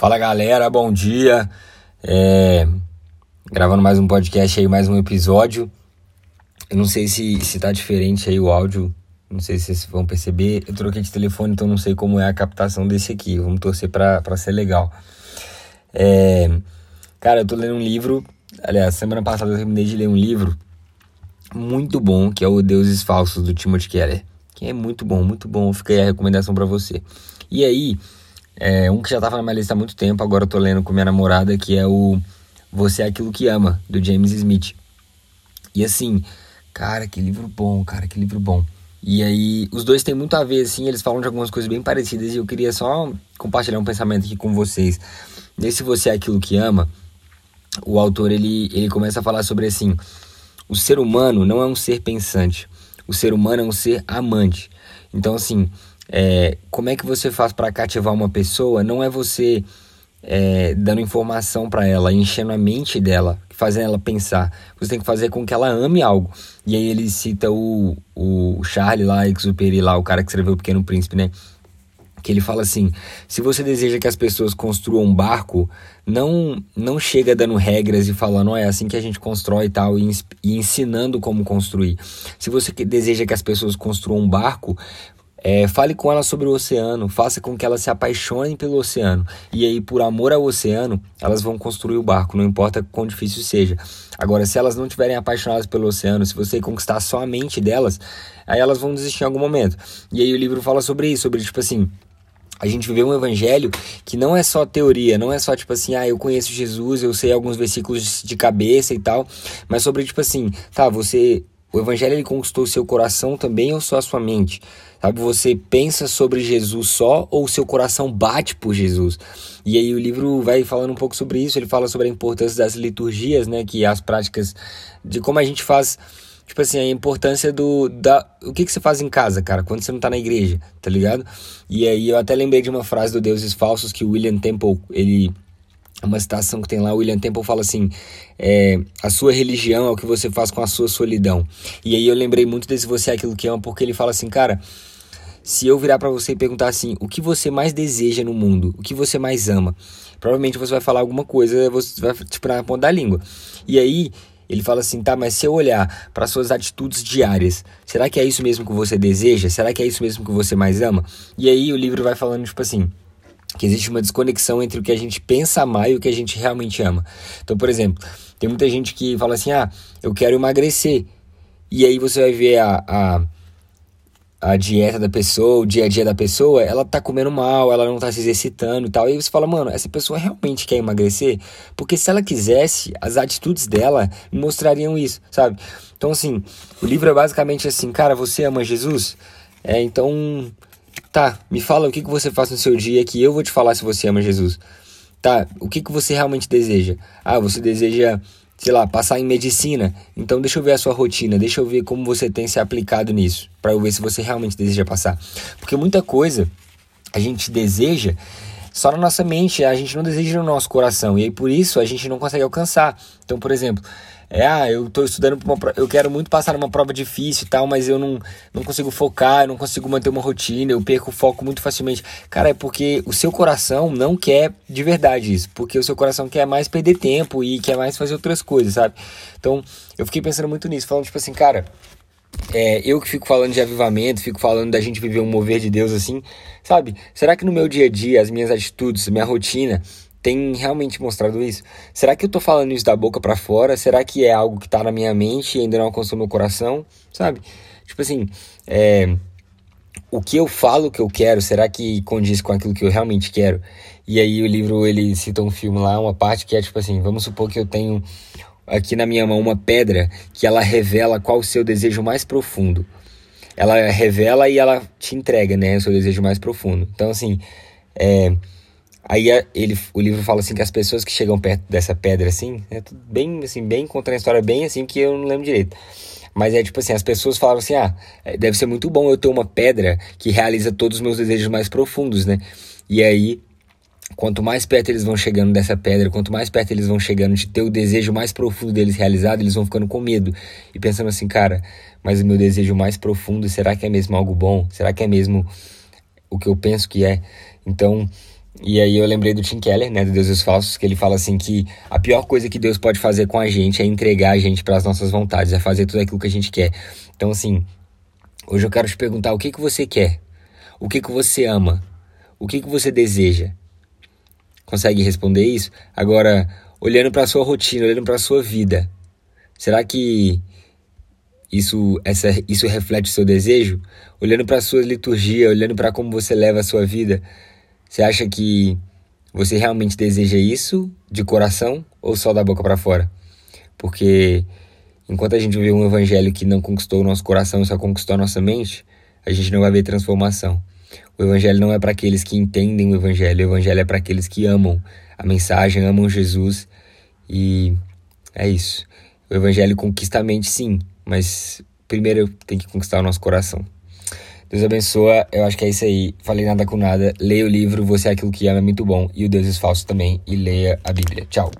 Fala galera, bom dia. É... Gravando mais um podcast aí, mais um episódio. Eu não sei se, se tá diferente aí o áudio, não sei se vocês vão perceber. Eu troquei de telefone, então não sei como é a captação desse aqui. Vamos torcer pra, pra ser legal. É... Cara, eu tô lendo um livro. Aliás, semana passada eu terminei de ler um livro muito bom, que é o Deuses Falsos, do Timothy Keller. Que é muito bom, muito bom. Fica aí a recomendação para você. E aí, é, um que já estava na minha lista há muito tempo, agora eu tô lendo com minha namorada, que é o Você é Aquilo Que Ama, do James Smith. E assim, cara, que livro bom, cara, que livro bom. E aí, os dois têm muito a ver, assim, eles falam de algumas coisas bem parecidas e eu queria só compartilhar um pensamento aqui com vocês. Nesse Você é Aquilo Que Ama, o autor, ele, ele começa a falar sobre, assim, o ser humano não é um ser pensante, o ser humano é um ser amante. Então, assim, é, como é que você faz para cativar uma pessoa? Não é você é, dando informação para ela, enchendo a mente dela, fazendo ela pensar. Você tem que fazer com que ela ame algo. E aí ele cita o, o Charlie lá, Exuperi lá, o cara que escreveu O Pequeno Príncipe, né? que ele fala assim: se você deseja que as pessoas construam um barco, não não chega dando regras e falando, é assim que a gente constrói e tal, e, e ensinando como construir. Se você deseja que as pessoas construam um barco, é, fale com ela sobre o oceano, faça com que elas se apaixonem pelo oceano. E aí, por amor ao oceano, elas vão construir o barco, não importa quão difícil seja. Agora, se elas não estiverem apaixonadas pelo oceano, se você conquistar só a mente delas, aí elas vão desistir em algum momento. E aí o livro fala sobre isso, sobre tipo assim, a gente viveu um evangelho que não é só teoria, não é só tipo assim, ah, eu conheço Jesus, eu sei alguns versículos de cabeça e tal, mas sobre tipo assim, tá, você o evangelho ele conquistou seu coração também ou só a sua mente? Sabe, você pensa sobre Jesus só ou seu coração bate por Jesus? E aí o livro vai falando um pouco sobre isso, ele fala sobre a importância das liturgias, né, que as práticas de como a gente faz tipo assim, a importância do. Da, o que, que você faz em casa, cara, quando você não tá na igreja, tá ligado? E aí eu até lembrei de uma frase do Deuses Falsos que o William Temple, ele uma citação que tem lá, William Temple fala assim: é, a sua religião é o que você faz com a sua solidão. E aí eu lembrei muito desse Você é Aquilo que Ama, porque ele fala assim, cara, se eu virar para você e perguntar assim, o que você mais deseja no mundo, o que você mais ama, provavelmente você vai falar alguma coisa, você vai tipo na ponta da língua. E aí ele fala assim, tá, mas se eu olhar para suas atitudes diárias, será que é isso mesmo que você deseja? Será que é isso mesmo que você mais ama? E aí o livro vai falando tipo assim, que existe uma desconexão entre o que a gente pensa amar e o que a gente realmente ama. Então, por exemplo, tem muita gente que fala assim: ah, eu quero emagrecer. E aí você vai ver a, a, a dieta da pessoa, o dia a dia da pessoa, ela tá comendo mal, ela não tá se exercitando e tal. E aí você fala, mano, essa pessoa realmente quer emagrecer? Porque se ela quisesse, as atitudes dela mostrariam isso, sabe? Então, assim, o livro é basicamente assim: cara, você ama Jesus? É, então Tá, me fala o que, que você faz no seu dia que eu vou te falar se você ama Jesus. Tá, o que, que você realmente deseja? Ah, você deseja, sei lá, passar em medicina. Então deixa eu ver a sua rotina, deixa eu ver como você tem se aplicado nisso, para eu ver se você realmente deseja passar. Porque muita coisa a gente deseja só na nossa mente, a gente não deseja no nosso coração. E aí por isso a gente não consegue alcançar. Então, por exemplo, é, ah, eu estou estudando para uma eu quero muito passar numa prova difícil e tal, mas eu não, não consigo focar, eu não consigo manter uma rotina, eu perco o foco muito facilmente. Cara, é porque o seu coração não quer de verdade isso, porque o seu coração quer mais perder tempo e quer mais fazer outras coisas, sabe? Então, eu fiquei pensando muito nisso, falando tipo assim, cara, é, eu que fico falando de avivamento, fico falando da gente viver um mover de Deus assim, sabe? Será que no meu dia a dia, as minhas atitudes, minha rotina, tem realmente mostrado isso? Será que eu tô falando isso da boca para fora? Será que é algo que tá na minha mente e ainda não alcançou meu coração? Sabe? Tipo assim, é, o que eu falo que eu quero, será que condiz com aquilo que eu realmente quero? E aí o livro, ele cita um filme lá, uma parte que é tipo assim, vamos supor que eu tenho aqui na minha mão uma pedra que ela revela qual o seu desejo mais profundo. Ela revela e ela te entrega, né, o seu desejo mais profundo. Então assim, é Aí ele, o livro fala assim que as pessoas que chegam perto dessa pedra assim, é tudo bem assim, bem contando a história bem assim que eu não lembro direito. Mas é tipo assim, as pessoas falam assim: "Ah, é, deve ser muito bom eu ter uma pedra que realiza todos os meus desejos mais profundos, né?" E aí quanto mais perto eles vão chegando dessa pedra, quanto mais perto eles vão chegando de ter o desejo mais profundo deles realizado, eles vão ficando com medo e pensando assim, cara, mas o meu desejo mais profundo, será que é mesmo algo bom? Será que é mesmo o que eu penso que é? Então, E aí eu lembrei do Tim Keller, né, do Deuses Falsos, que ele fala assim que a pior coisa que Deus pode fazer com a gente é entregar a gente para as nossas vontades, é fazer tudo aquilo que a gente quer. Então assim, hoje eu quero te perguntar o que que você quer? O que que você ama? O que que você deseja? Consegue responder isso? Agora, olhando para sua rotina, olhando para sua vida, será que isso, essa, isso reflete o seu desejo? Olhando para sua liturgia, olhando para como você leva a sua vida, você acha que você realmente deseja isso de coração ou só da boca para fora? Porque enquanto a gente vê um evangelho que não conquistou o nosso coração, só conquistou a nossa mente, a gente não vai ver transformação. O evangelho não é para aqueles que entendem o evangelho, o evangelho é para aqueles que amam a mensagem, amam Jesus e é isso. O evangelho conquista a mente, sim, mas primeiro tem que conquistar o nosso coração. Deus abençoa, eu acho que é isso aí. Falei nada com nada. Leia o livro Você é Aquilo que Ama, é muito bom. E o Deus é Falso também. E leia a Bíblia. Tchau.